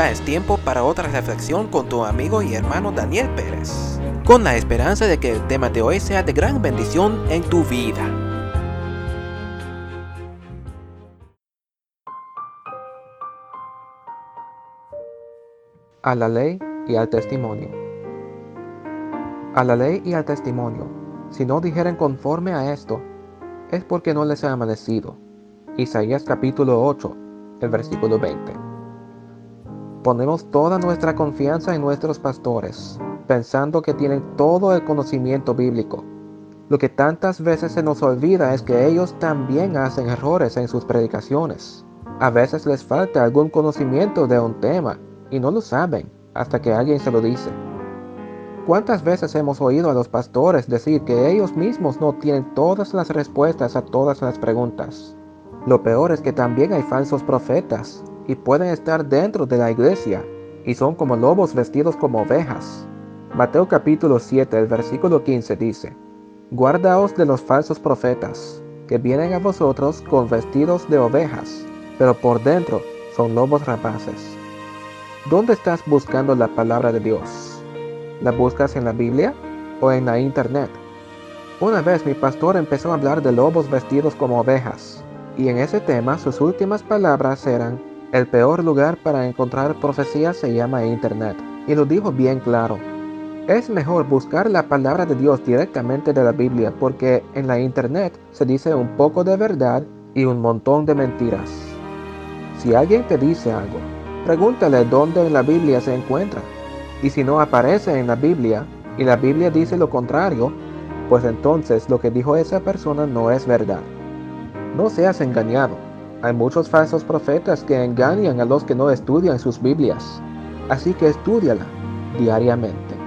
Ya es tiempo para otra reflexión con tu amigo y hermano Daniel Pérez, con la esperanza de que el tema de hoy sea de gran bendición en tu vida. A la ley y al testimonio. A la ley y al testimonio, si no dijeren conforme a esto, es porque no les ha amanecido. Isaías capítulo 8, el versículo 20. Ponemos toda nuestra confianza en nuestros pastores, pensando que tienen todo el conocimiento bíblico. Lo que tantas veces se nos olvida es que ellos también hacen errores en sus predicaciones. A veces les falta algún conocimiento de un tema y no lo saben hasta que alguien se lo dice. ¿Cuántas veces hemos oído a los pastores decir que ellos mismos no tienen todas las respuestas a todas las preguntas? Lo peor es que también hay falsos profetas y pueden estar dentro de la iglesia y son como lobos vestidos como ovejas. Mateo capítulo 7, el versículo 15 dice, Guardaos de los falsos profetas, que vienen a vosotros con vestidos de ovejas, pero por dentro son lobos rapaces. ¿Dónde estás buscando la palabra de Dios? ¿La buscas en la Biblia o en la internet? Una vez mi pastor empezó a hablar de lobos vestidos como ovejas, y en ese tema sus últimas palabras eran, el peor lugar para encontrar profecías se llama internet, y lo dijo bien claro. Es mejor buscar la palabra de Dios directamente de la Biblia porque en la internet se dice un poco de verdad y un montón de mentiras. Si alguien te dice algo, Pregúntale dónde en la Biblia se encuentra. Y si no aparece en la Biblia y la Biblia dice lo contrario, pues entonces lo que dijo esa persona no es verdad. No seas engañado. Hay muchos falsos profetas que engañan a los que no estudian sus Biblias. Así que estudiala diariamente.